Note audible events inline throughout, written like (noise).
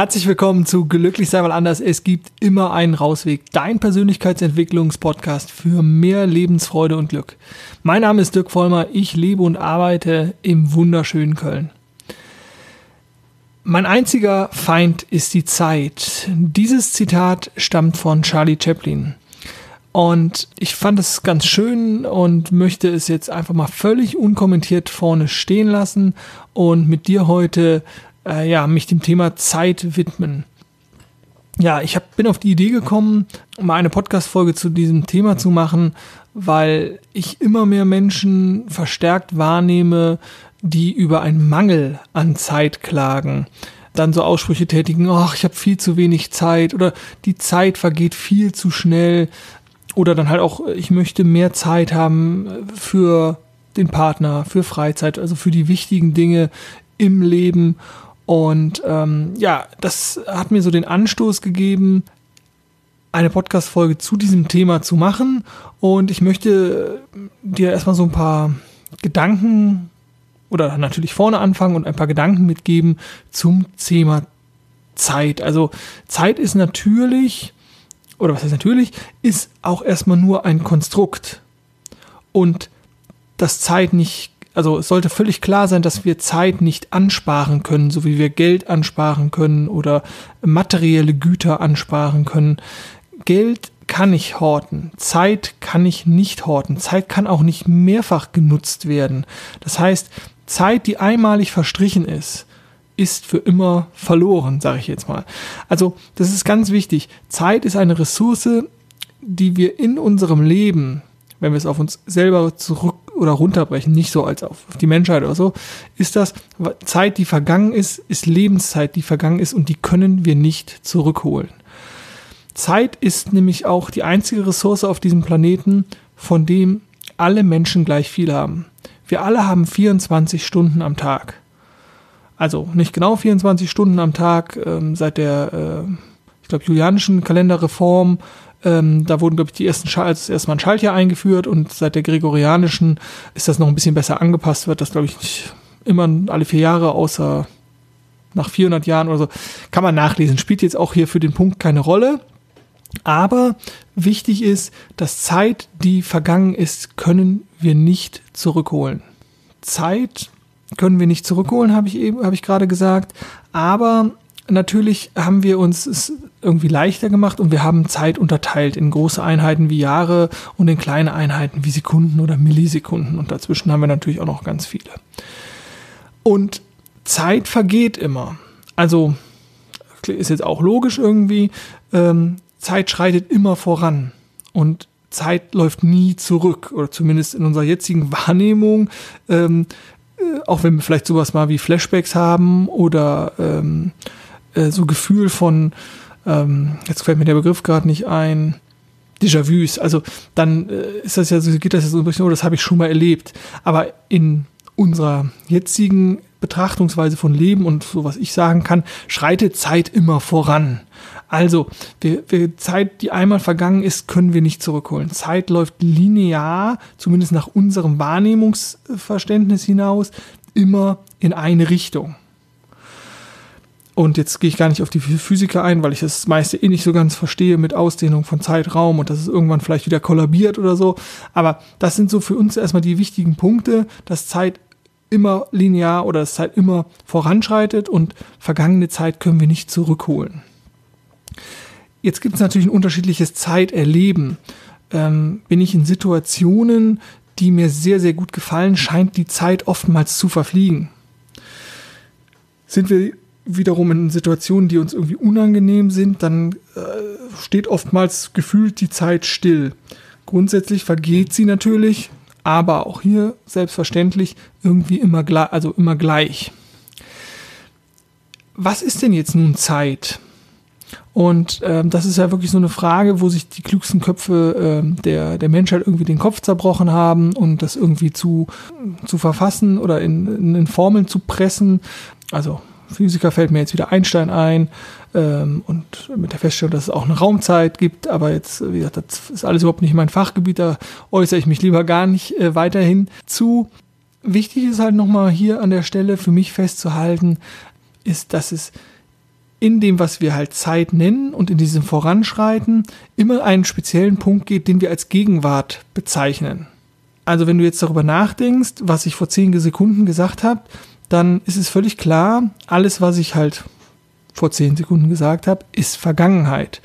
Herzlich willkommen zu Glücklich sei mal anders. Es gibt immer einen Rausweg. Dein Persönlichkeitsentwicklungspodcast für mehr Lebensfreude und Glück. Mein Name ist Dirk Vollmer. Ich lebe und arbeite im wunderschönen Köln. Mein einziger Feind ist die Zeit. Dieses Zitat stammt von Charlie Chaplin. Und ich fand es ganz schön und möchte es jetzt einfach mal völlig unkommentiert vorne stehen lassen und mit dir heute äh, ja, mich dem Thema Zeit widmen. Ja, ich hab, bin auf die Idee gekommen, mal eine Podcast-Folge zu diesem Thema zu machen, weil ich immer mehr Menschen verstärkt wahrnehme, die über einen Mangel an Zeit klagen. Dann so Aussprüche tätigen, ach, ich habe viel zu wenig Zeit oder die Zeit vergeht viel zu schnell. Oder dann halt auch, ich möchte mehr Zeit haben für den Partner, für Freizeit, also für die wichtigen Dinge im Leben. Und ähm, ja, das hat mir so den Anstoß gegeben, eine Podcast-Folge zu diesem Thema zu machen. Und ich möchte dir erstmal so ein paar Gedanken oder natürlich vorne anfangen und ein paar Gedanken mitgeben zum Thema Zeit. Also Zeit ist natürlich, oder was heißt natürlich, ist auch erstmal nur ein Konstrukt. Und dass Zeit nicht also es sollte völlig klar sein, dass wir Zeit nicht ansparen können, so wie wir Geld ansparen können oder materielle Güter ansparen können. Geld kann ich horten, Zeit kann ich nicht horten, Zeit kann auch nicht mehrfach genutzt werden. Das heißt, Zeit, die einmalig verstrichen ist, ist für immer verloren, sage ich jetzt mal. Also das ist ganz wichtig. Zeit ist eine Ressource, die wir in unserem Leben, wenn wir es auf uns selber zurück oder runterbrechen, nicht so als auf die Menschheit oder so, ist das Zeit, die vergangen ist, ist Lebenszeit, die vergangen ist und die können wir nicht zurückholen. Zeit ist nämlich auch die einzige Ressource auf diesem Planeten, von dem alle Menschen gleich viel haben. Wir alle haben 24 Stunden am Tag. Also nicht genau 24 Stunden am Tag ähm, seit der, äh, ich glaube, julianischen Kalenderreform ähm, da wurden, glaube ich, die ersten Schal als erstmal ein Schaltjahr eingeführt und seit der gregorianischen ist das noch ein bisschen besser angepasst, wird das, glaube ich, nicht immer alle vier Jahre, außer nach 400 Jahren oder so. Kann man nachlesen. Spielt jetzt auch hier für den Punkt keine Rolle. Aber wichtig ist, dass Zeit, die vergangen ist, können wir nicht zurückholen. Zeit können wir nicht zurückholen, habe ich eben, habe ich gerade gesagt. Aber natürlich haben wir uns es irgendwie leichter gemacht und wir haben Zeit unterteilt in große Einheiten wie Jahre und in kleine Einheiten wie Sekunden oder Millisekunden. Und dazwischen haben wir natürlich auch noch ganz viele. Und Zeit vergeht immer. Also ist jetzt auch logisch irgendwie. Ähm, Zeit schreitet immer voran und Zeit läuft nie zurück oder zumindest in unserer jetzigen (laughs) Wahrnehmung. Ähm, äh, auch wenn wir vielleicht sowas mal wie Flashbacks haben oder ähm, äh, so Gefühl von, ähm, jetzt fällt mir der Begriff gerade nicht ein, Déjà-vus. Also dann äh, ist das ja so, geht das ja so ein bisschen, oh, das habe ich schon mal erlebt. Aber in unserer jetzigen Betrachtungsweise von Leben und so was ich sagen kann, schreitet Zeit immer voran. Also, wir, wir, Zeit, die einmal vergangen ist, können wir nicht zurückholen. Zeit läuft linear, zumindest nach unserem Wahrnehmungsverständnis hinaus, immer in eine Richtung. Und jetzt gehe ich gar nicht auf die Physiker ein, weil ich das meiste eh nicht so ganz verstehe mit Ausdehnung von Zeitraum und dass es irgendwann vielleicht wieder kollabiert oder so. Aber das sind so für uns erstmal die wichtigen Punkte, dass Zeit immer linear oder dass Zeit immer voranschreitet und vergangene Zeit können wir nicht zurückholen. Jetzt gibt es natürlich ein unterschiedliches Zeiterleben. Ähm, bin ich in Situationen, die mir sehr, sehr gut gefallen, scheint die Zeit oftmals zu verfliegen. Sind wir wiederum in Situationen, die uns irgendwie unangenehm sind, dann äh, steht oftmals gefühlt die Zeit still. Grundsätzlich vergeht sie natürlich, aber auch hier selbstverständlich irgendwie immer gleich, also immer gleich. Was ist denn jetzt nun Zeit? Und ähm, das ist ja wirklich so eine Frage, wo sich die klügsten Köpfe ähm, der, der Menschheit irgendwie den Kopf zerbrochen haben und das irgendwie zu, zu verfassen oder in, in Formeln zu pressen. Also Physiker fällt mir jetzt wieder Einstein ein ähm, und mit der Feststellung, dass es auch eine Raumzeit gibt, aber jetzt, wie gesagt, das ist alles überhaupt nicht mein Fachgebiet, da äußere ich mich lieber gar nicht äh, weiterhin zu. Wichtig ist halt nochmal hier an der Stelle für mich festzuhalten, ist, dass es in dem, was wir halt Zeit nennen und in diesem Voranschreiten immer einen speziellen Punkt geht, den wir als Gegenwart bezeichnen. Also wenn du jetzt darüber nachdenkst, was ich vor zehn Sekunden gesagt habe, dann ist es völlig klar, alles, was ich halt vor zehn Sekunden gesagt habe, ist Vergangenheit.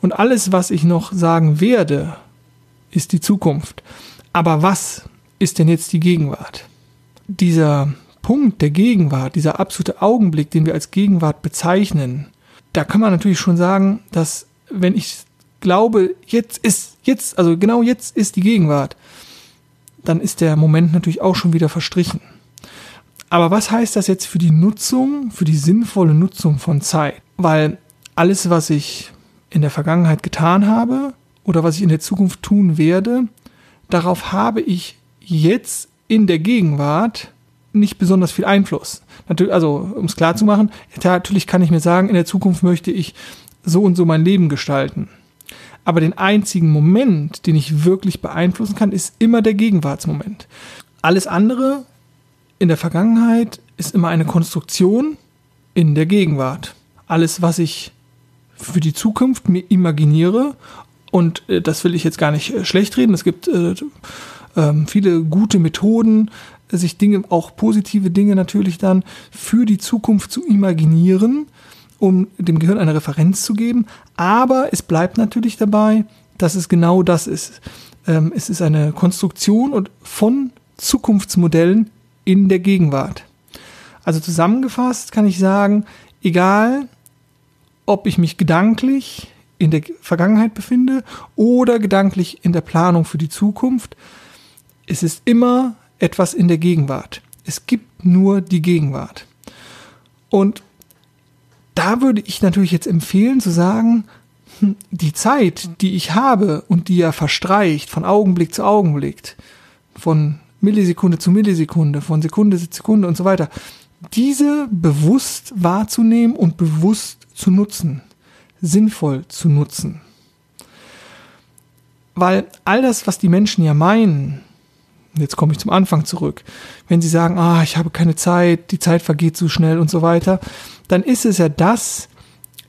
Und alles, was ich noch sagen werde, ist die Zukunft. Aber was ist denn jetzt die Gegenwart? Dieser Punkt der Gegenwart, dieser absolute Augenblick, den wir als Gegenwart bezeichnen, da kann man natürlich schon sagen, dass wenn ich glaube, jetzt ist, jetzt, also genau jetzt ist die Gegenwart, dann ist der Moment natürlich auch schon wieder verstrichen. Aber was heißt das jetzt für die Nutzung, für die sinnvolle Nutzung von Zeit? Weil alles, was ich in der Vergangenheit getan habe oder was ich in der Zukunft tun werde, darauf habe ich jetzt in der Gegenwart nicht besonders viel Einfluss. Natürlich, also, um es klar zu machen, natürlich kann ich mir sagen, in der Zukunft möchte ich so und so mein Leben gestalten. Aber den einzigen Moment, den ich wirklich beeinflussen kann, ist immer der Gegenwartsmoment. Alles andere in der Vergangenheit ist immer eine Konstruktion in der Gegenwart. Alles, was ich für die Zukunft mir imaginiere, und äh, das will ich jetzt gar nicht äh, schlecht reden, es gibt äh, äh, viele gute Methoden, sich Dinge, auch positive Dinge natürlich dann für die Zukunft zu imaginieren, um dem Gehirn eine Referenz zu geben. Aber es bleibt natürlich dabei, dass es genau das ist. Ähm, es ist eine Konstruktion von Zukunftsmodellen in der Gegenwart. Also zusammengefasst kann ich sagen, egal ob ich mich gedanklich in der Vergangenheit befinde oder gedanklich in der Planung für die Zukunft, es ist immer etwas in der Gegenwart. Es gibt nur die Gegenwart. Und da würde ich natürlich jetzt empfehlen zu sagen, hm, die Zeit, die ich habe und die ja verstreicht von Augenblick zu Augenblick, von Millisekunde zu Millisekunde, von Sekunde zu Sekunde und so weiter, diese bewusst wahrzunehmen und bewusst zu nutzen, sinnvoll zu nutzen. Weil all das, was die Menschen ja meinen, jetzt komme ich zum Anfang zurück, wenn sie sagen, ah, ich habe keine Zeit, die Zeit vergeht zu schnell und so weiter, dann ist es ja das,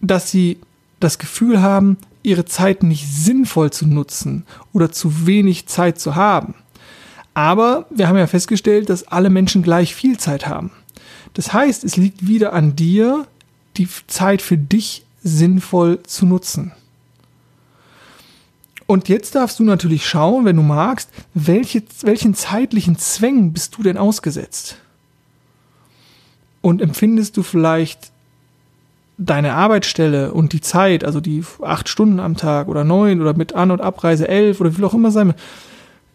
dass sie das Gefühl haben, ihre Zeit nicht sinnvoll zu nutzen oder zu wenig Zeit zu haben. Aber wir haben ja festgestellt, dass alle Menschen gleich viel Zeit haben. Das heißt, es liegt wieder an dir, die Zeit für dich sinnvoll zu nutzen. Und jetzt darfst du natürlich schauen, wenn du magst, welche, welchen zeitlichen Zwängen bist du denn ausgesetzt? Und empfindest du vielleicht deine Arbeitsstelle und die Zeit, also die acht Stunden am Tag oder neun oder mit An- und Abreise elf oder wie auch immer sein,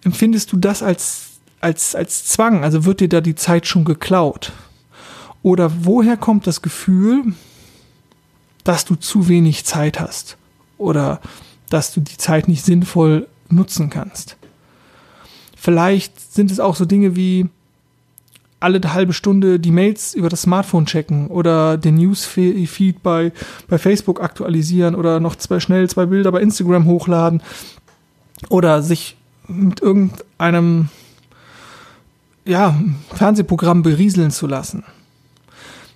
empfindest du das als, als, als Zwang? Also wird dir da die Zeit schon geklaut? Oder woher kommt das Gefühl, dass du zu wenig Zeit hast? Oder dass du die Zeit nicht sinnvoll nutzen kannst. Vielleicht sind es auch so Dinge wie alle halbe Stunde die Mails über das Smartphone checken oder den Newsfeed bei, bei Facebook aktualisieren oder noch zwei, schnell zwei Bilder bei Instagram hochladen oder sich mit irgendeinem ja, Fernsehprogramm berieseln zu lassen.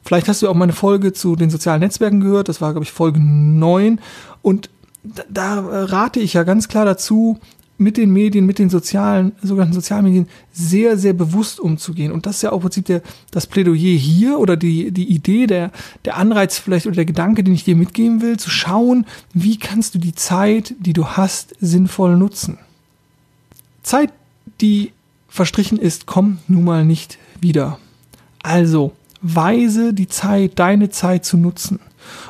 Vielleicht hast du auch meine Folge zu den sozialen Netzwerken gehört, das war, glaube ich, Folge 9. Und da, rate ich ja ganz klar dazu, mit den Medien, mit den sozialen, sogenannten Sozialmedien sehr, sehr bewusst umzugehen. Und das ist ja auch im Prinzip der, das Plädoyer hier oder die, die Idee, der, der Anreiz vielleicht oder der Gedanke, den ich dir mitgeben will, zu schauen, wie kannst du die Zeit, die du hast, sinnvoll nutzen. Zeit, die verstrichen ist, kommt nun mal nicht wieder. Also, weise die Zeit, deine Zeit zu nutzen.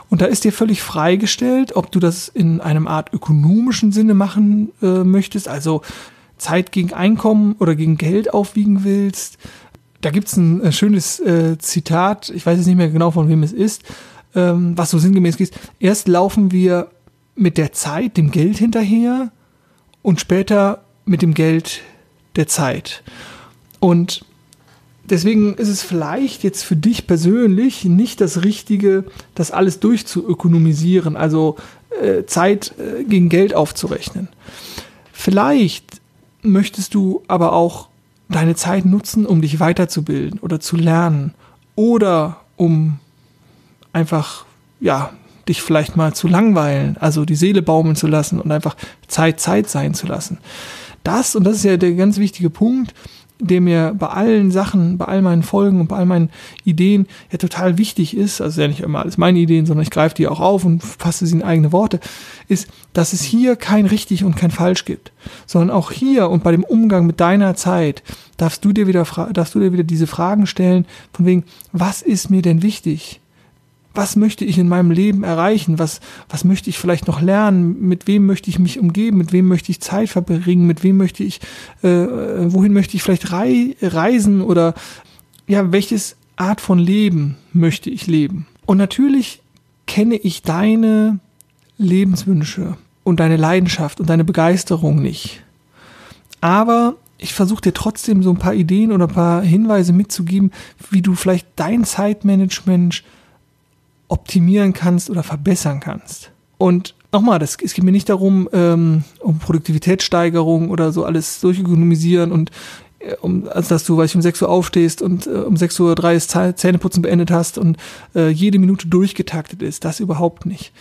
Und da ist dir völlig freigestellt, ob du das in einem Art ökonomischen Sinne machen äh, möchtest, also Zeit gegen Einkommen oder gegen Geld aufwiegen willst. Da gibt's ein äh, schönes äh, Zitat, ich weiß jetzt nicht mehr genau von wem es ist, ähm, was so sinngemäß geht. Erst laufen wir mit der Zeit, dem Geld hinterher und später mit dem Geld der Zeit. Und Deswegen ist es vielleicht jetzt für dich persönlich nicht das Richtige, das alles durchzuökonomisieren, also äh, Zeit äh, gegen Geld aufzurechnen. Vielleicht möchtest du aber auch deine Zeit nutzen, um dich weiterzubilden oder zu lernen oder um einfach ja, dich vielleicht mal zu langweilen, also die Seele baumeln zu lassen und einfach Zeit Zeit sein zu lassen. Das, und das ist ja der ganz wichtige Punkt, der mir bei allen Sachen, bei all meinen Folgen und bei all meinen Ideen ja total wichtig ist, also ja nicht immer alles meine Ideen, sondern ich greife die auch auf und fasse sie in eigene Worte, ist, dass es hier kein richtig und kein falsch gibt, sondern auch hier und bei dem Umgang mit deiner Zeit darfst du dir wieder, darfst du dir wieder diese Fragen stellen, von wegen, was ist mir denn wichtig? Was möchte ich in meinem Leben erreichen? Was, was möchte ich vielleicht noch lernen? Mit wem möchte ich mich umgeben? Mit wem möchte ich Zeit verbringen? Mit wem möchte ich, äh, wohin möchte ich vielleicht rei reisen? Oder ja, welches Art von Leben möchte ich leben? Und natürlich kenne ich deine Lebenswünsche und deine Leidenschaft und deine Begeisterung nicht. Aber ich versuche dir trotzdem so ein paar Ideen oder ein paar Hinweise mitzugeben, wie du vielleicht dein Zeitmanagement optimieren kannst oder verbessern kannst. Und nochmal, das, es geht mir nicht darum, ähm, um Produktivitätssteigerung oder so alles durchökonomisieren und äh, um, also dass du, weil ich um 6 Uhr aufstehst und äh, um 6.03 Uhr das Zähneputzen beendet hast und äh, jede Minute durchgetaktet ist. Das überhaupt nicht.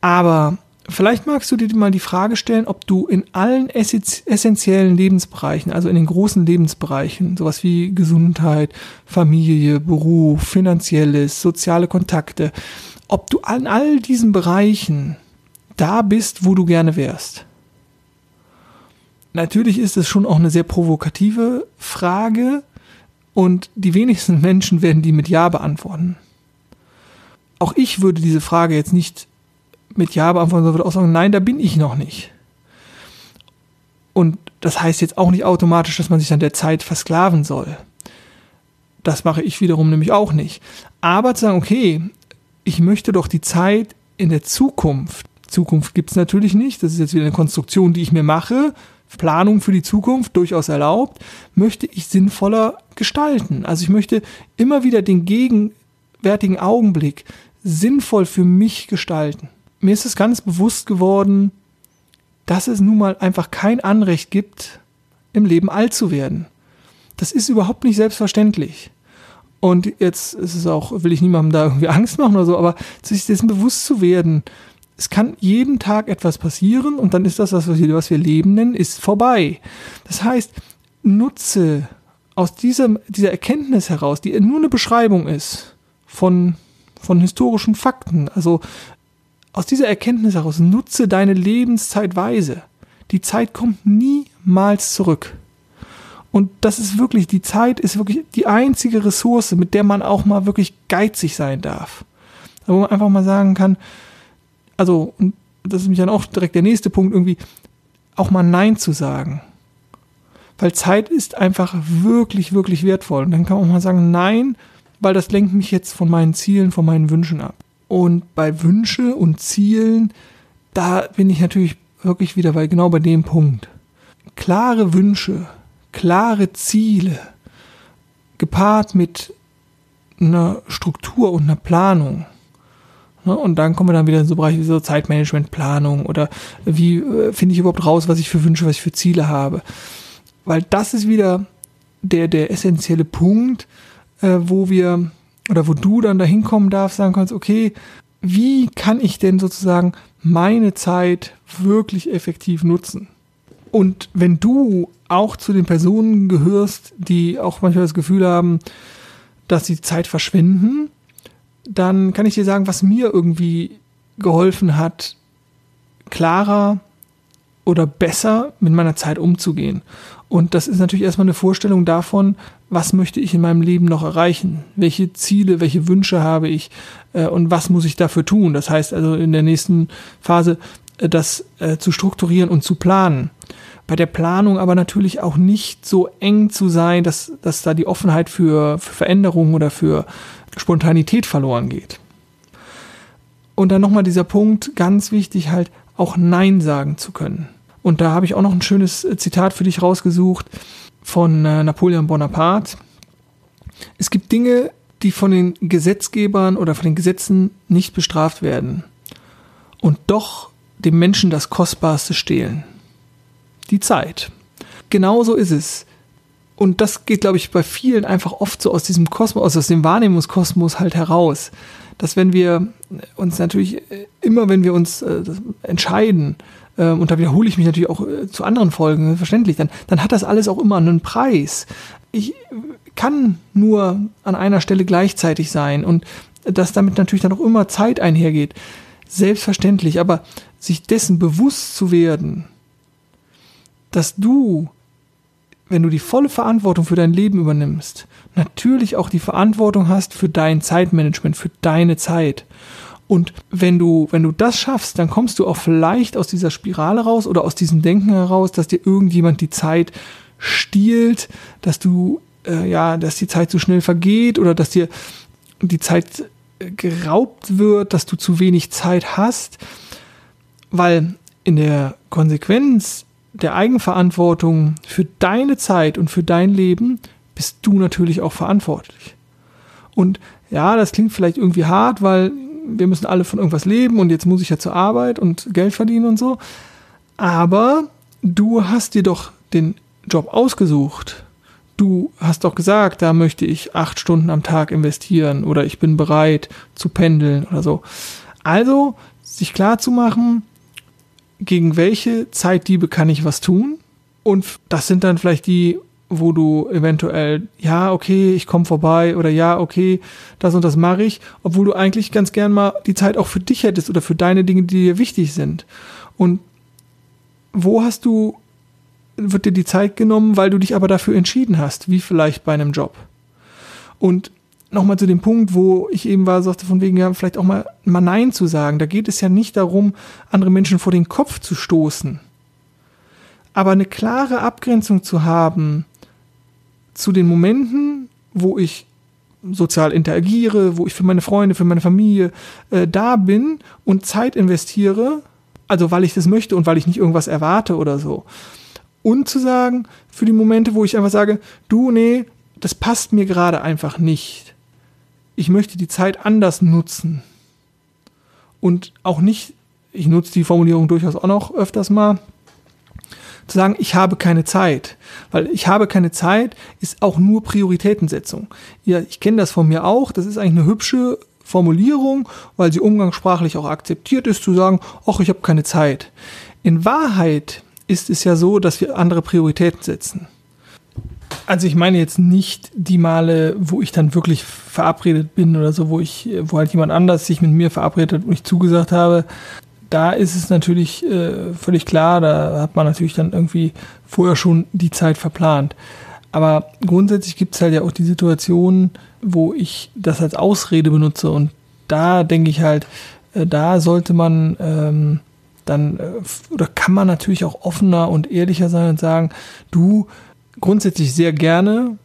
Aber Vielleicht magst du dir mal die Frage stellen, ob du in allen essentiellen Lebensbereichen, also in den großen Lebensbereichen, sowas wie Gesundheit, Familie, Beruf, finanzielles, soziale Kontakte, ob du an all diesen Bereichen da bist, wo du gerne wärst. Natürlich ist es schon auch eine sehr provokative Frage und die wenigsten (laughs) Menschen werden die mit Ja beantworten. Auch ich würde diese Frage jetzt nicht mit Ja beantworten, sondern würde auch sagen, nein, da bin ich noch nicht. Und das heißt jetzt auch nicht automatisch, dass man sich an der Zeit versklaven soll. Das mache ich wiederum nämlich auch nicht. Aber zu sagen, okay, ich möchte doch die Zeit in der Zukunft. Zukunft gibt es natürlich nicht. Das ist jetzt wieder eine Konstruktion, die ich mir mache. Planung für die Zukunft durchaus erlaubt, möchte ich sinnvoller gestalten. Also ich möchte immer wieder den gegenwärtigen Augenblick sinnvoll für mich gestalten mir ist es ganz bewusst geworden, dass es nun mal einfach kein Anrecht gibt, im Leben alt zu werden. Das ist überhaupt nicht selbstverständlich. Und jetzt ist es auch, will ich niemandem da irgendwie (laughs) Angst machen oder so, aber sich dessen bewusst zu werden, es kann jeden Tag etwas passieren und dann ist das, was wir, was wir Leben nennen, ist vorbei. Das heißt, nutze aus dieser, dieser Erkenntnis heraus, die nur eine Beschreibung ist von, von historischen Fakten, also aus dieser Erkenntnis heraus nutze deine Lebenszeit weise. Die Zeit kommt niemals zurück. Und das ist wirklich, die Zeit ist wirklich die einzige Ressource, mit der man auch mal wirklich geizig sein darf. Wo man einfach mal sagen kann, also, und das ist mich dann auch direkt der nächste Punkt, irgendwie auch mal Nein zu sagen. Weil Zeit ist einfach wirklich, wirklich wertvoll. Und dann kann man auch mal sagen, nein, weil das lenkt mich jetzt von meinen Zielen, von meinen Wünschen ab. Und bei Wünsche und Zielen, da bin ich natürlich wirklich wieder bei genau bei dem Punkt. Klare Wünsche, klare Ziele, gepaart mit einer Struktur und einer Planung. Ne, und dann kommen wir dann wieder in so Bereiche wie so Zeitmanagementplanung oder wie äh, finde ich überhaupt raus, was ich für Wünsche, was ich für Ziele habe. Weil das ist wieder der, der essentielle Punkt, äh, wo wir oder wo du dann dahin kommen darfst, sagen kannst, okay, wie kann ich denn sozusagen meine Zeit wirklich effektiv nutzen? Und wenn du auch zu den Personen gehörst, die auch manchmal das Gefühl haben, dass sie Zeit verschwenden, dann kann ich dir sagen, was mir irgendwie geholfen hat, klarer oder besser mit meiner Zeit umzugehen. Und das ist natürlich erstmal eine Vorstellung davon, was möchte ich in meinem Leben noch erreichen? Welche Ziele, welche Wünsche habe ich äh, und was muss ich dafür tun? Das heißt also in der nächsten Phase äh, das äh, zu strukturieren und zu planen. Bei der Planung aber natürlich auch nicht so eng zu sein, dass, dass da die Offenheit für, für Veränderungen oder für Spontanität verloren geht. Und dann nochmal dieser Punkt, ganz wichtig halt, auch Nein sagen zu können. Und da habe ich auch noch ein schönes äh, Zitat für dich rausgesucht von äh, Napoleon Bonaparte. Es gibt Dinge, die von den Gesetzgebern oder von den Gesetzen nicht bestraft werden und doch dem Menschen das Kostbarste stehlen. Die Zeit. Genauso ist es. und das geht, glaube ich, bei vielen einfach oft so aus diesem Kosmos, aus dem Wahrnehmungskosmos halt heraus. Dass wenn wir uns natürlich äh, immer, wenn wir uns entscheiden, äh, und da wiederhole ich mich natürlich auch äh, zu anderen Folgen, verständlich, dann, dann hat das alles auch immer einen Preis. Ich kann nur an einer Stelle gleichzeitig sein und dass damit natürlich dann auch immer Zeit einhergeht. Selbstverständlich, aber sich dessen bewusst zu werden, dass du wenn du die volle Verantwortung für dein Leben übernimmst, natürlich auch die Verantwortung hast für dein Zeitmanagement, für deine Zeit. Und wenn du, wenn du das schaffst, dann kommst du auch vielleicht aus dieser Spirale raus oder aus diesem Denken heraus, dass dir irgendjemand die Zeit stiehlt, dass du, äh, ja, dass die Zeit zu schnell vergeht oder dass dir die Zeit äh, geraubt wird, dass du zu wenig Zeit hast. Weil in der Konsequenz der Eigenverantwortung für deine Zeit und für dein Leben bist du natürlich auch verantwortlich. Und ja, das klingt vielleicht irgendwie hart, weil wir müssen alle von irgendwas leben und jetzt muss ich ja zur Arbeit und Geld verdienen und so. Aber du hast dir doch den Job ausgesucht. Du hast doch gesagt, da möchte ich acht Stunden am Tag investieren oder ich bin bereit zu pendeln oder so. Also, sich klar zu machen, gegen welche Zeitdiebe kann ich was tun? Und das sind dann vielleicht die, wo du eventuell, ja, okay, ich komme vorbei oder ja, okay, das und das mache ich, obwohl du eigentlich ganz gern mal die Zeit auch für dich hättest oder für deine Dinge, die dir wichtig sind. Und wo hast du, wird dir die Zeit genommen, weil du dich aber dafür entschieden hast, wie vielleicht bei einem Job. Und nochmal zu dem Punkt, wo ich eben war, sagte von wegen, ja, vielleicht auch mal, mal Nein zu sagen. Da geht es ja nicht darum, andere Menschen vor den Kopf zu stoßen. Aber eine klare Abgrenzung zu haben zu den Momenten, wo ich sozial interagiere, wo ich für meine Freunde, für meine Familie äh, da bin und Zeit investiere, also weil ich das möchte und weil ich nicht irgendwas erwarte oder so. Und zu sagen, für die Momente, wo ich einfach sage, du, nee, das passt mir gerade einfach nicht ich möchte die Zeit anders nutzen. Und auch nicht, ich nutze die Formulierung durchaus auch noch öfters mal, sagen, ich habe keine Zeit. Weil ich habe keine Zeit ist auch nur Prioritätensetzung. Ja, ich kenne das von mir auch. Das ist eigentlich eine hübsche Formulierung, weil sie umgangssprachlich auch akzeptiert ist, zu sagen, ach, ich habe keine Zeit. In Wahrheit ist es ja so, dass wir andere Prioritäten setzen. Also ich meine jetzt nicht die Male, wo ich dann wirklich verabredet bin oder so, wo ich, wo halt jemand anders sich mit mir verabredet und ich zugesagt habe. Da ist es natürlich äh, völlig klar, da hat man natürlich dann irgendwie vorher schon die Zeit verplant. Aber grundsätzlich gibt es halt ja auch die Situation, wo ich das als Ausrede benutze und da denke ich halt, äh, da sollte man ähm, dann äh, oder kann man natürlich auch offener und ehrlicher sein und sagen, du, grundsätzlich sehr gerne,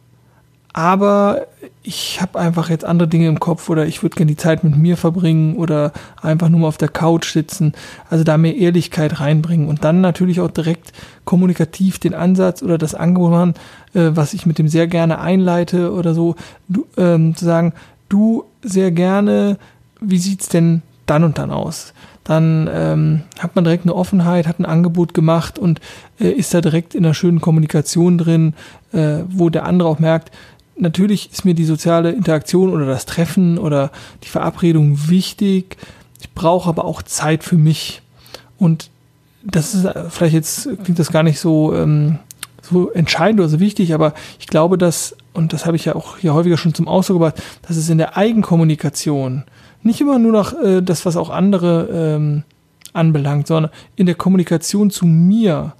aber ich habe einfach jetzt andere Dinge im Kopf oder ich würde gerne die Zeit mit mir verbringen oder einfach nur mal auf der Couch sitzen. Also da mehr Ehrlichkeit reinbringen und dann natürlich auch direkt kommunikativ den Ansatz oder das Angebot machen, äh, was ich mit dem sehr gerne einleite oder so, du, ähm, zu sagen, du sehr gerne, wie sieht's denn dann und dann aus? dann ähm, hat man direkt eine Offenheit, hat ein Angebot gemacht und äh, ist da direkt in einer schönen Kommunikation drin, äh, wo der andere auch merkt, natürlich ist mir die soziale Interaktion oder das Treffen oder die Verabredung wichtig. Ich brauche aber auch Zeit für mich. Und das ist äh, vielleicht jetzt klingt das gar nicht so, ähm, so entscheidend oder so wichtig, aber ich glaube, dass, und das habe ich ja auch hier häufiger schon zum Ausdruck gebracht, dass es in der Eigenkommunikation nicht immer nur nach äh, das, was auch andere ähm, anbelangt, sondern in der Kommunikation zu mir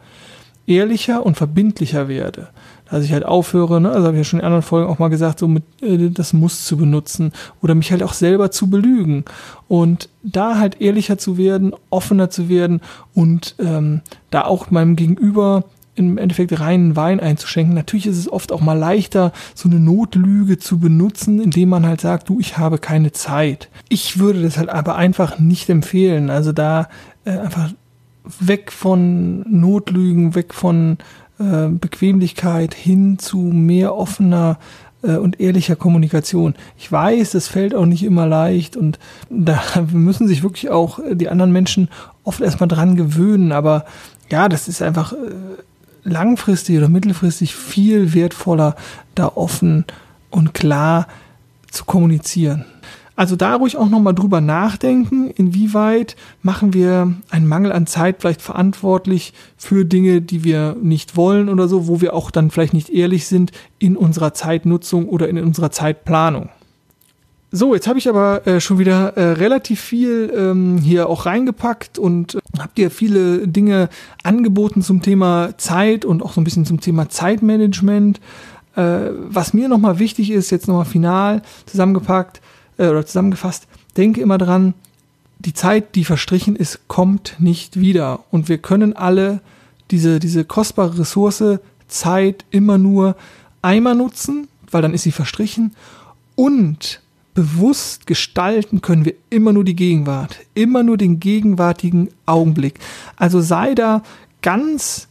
ehrlicher und verbindlicher werde. Dass ich halt aufhöre, ne, also habe ich ja schon in anderen Folgen auch mal gesagt, so mit äh, das Muss zu benutzen oder mich halt auch selber zu belügen. Und da halt ehrlicher zu werden, offener zu werden und ähm, da auch meinem Gegenüber im Endeffekt reinen Wein einzuschenken. Natürlich ist es oft auch mal leichter, so eine Notlüge zu benutzen, indem man halt sagt, du, ich habe keine Zeit. Ich würde das halt aber einfach nicht empfehlen. Also da äh, einfach weg von Notlügen, weg von äh, Bequemlichkeit hin zu mehr offener äh, und ehrlicher Kommunikation. Ich weiß, das fällt auch nicht immer leicht und da (laughs) müssen sich wirklich auch die anderen Menschen oft erstmal dran gewöhnen, aber ja, das ist einfach äh, langfristig oder mittelfristig viel wertvoller, da offen und klar zu kommunizieren. Also da ruhig auch nochmal drüber nachdenken, inwieweit machen wir einen Mangel an Zeit vielleicht verantwortlich für Dinge, die wir nicht wollen oder so, wo wir auch dann vielleicht nicht ehrlich sind in unserer Zeitnutzung oder in unserer Zeitplanung. So, jetzt habe ich aber äh, schon wieder äh, relativ viel ähm, hier auch reingepackt und äh, habt ihr viele Dinge angeboten zum Thema Zeit und auch so ein bisschen zum Thema Zeitmanagement. Äh, was mir nochmal wichtig ist, jetzt nochmal final zusammengepackt äh, oder zusammengefasst, denke immer dran, die Zeit, die verstrichen ist, kommt nicht wieder. Und wir können alle diese, diese kostbare Ressource Zeit immer nur einmal nutzen, weil dann ist sie verstrichen. Und bewusst gestalten können wir immer nur die Gegenwart, immer nur den gegenwärtigen Augenblick. Also sei da ganz,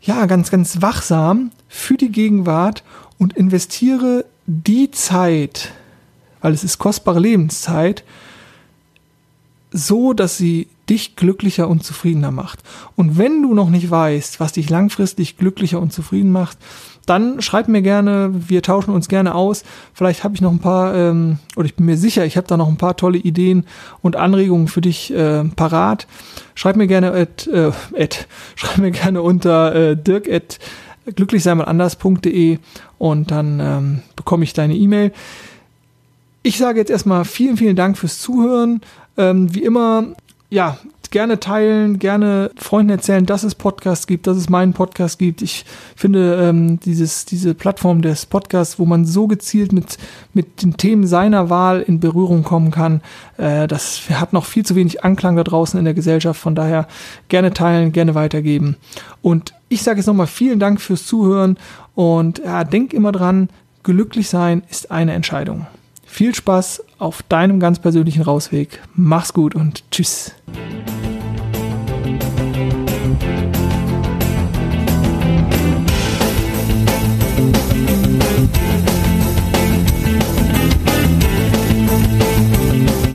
ja, ganz, ganz wachsam für die Gegenwart und investiere die Zeit, weil es ist kostbare Lebenszeit, so, dass sie dich glücklicher und zufriedener macht. Und wenn du noch nicht weißt, was dich langfristig glücklicher und zufrieden macht, dann schreib mir gerne, wir tauschen uns gerne aus. Vielleicht habe ich noch ein paar, ähm, oder ich bin mir sicher, ich habe da noch ein paar tolle Ideen und Anregungen für dich äh, parat. Schreib mir gerne at, äh, at, (laughs) schreib mir gerne unter äh, dirk at glücklichseinmalanders.de und dann ähm, bekomme ich deine E-Mail. Ich sage jetzt erstmal vielen, vielen Dank fürs Zuhören. Ähm, wie immer, ja, gerne teilen, gerne Freunden erzählen, dass es Podcasts gibt, dass es meinen Podcast gibt. Ich finde ähm, dieses, diese Plattform des Podcasts, wo man so gezielt mit, mit den Themen seiner Wahl in Berührung kommen kann, äh, das hat noch viel zu wenig Anklang da draußen in der Gesellschaft. Von daher gerne teilen, gerne weitergeben. Und ich sage jetzt nochmal vielen Dank fürs Zuhören und ja, denk immer dran, glücklich sein ist eine Entscheidung. Viel Spaß auf deinem ganz persönlichen Rausweg. Mach's gut und tschüss.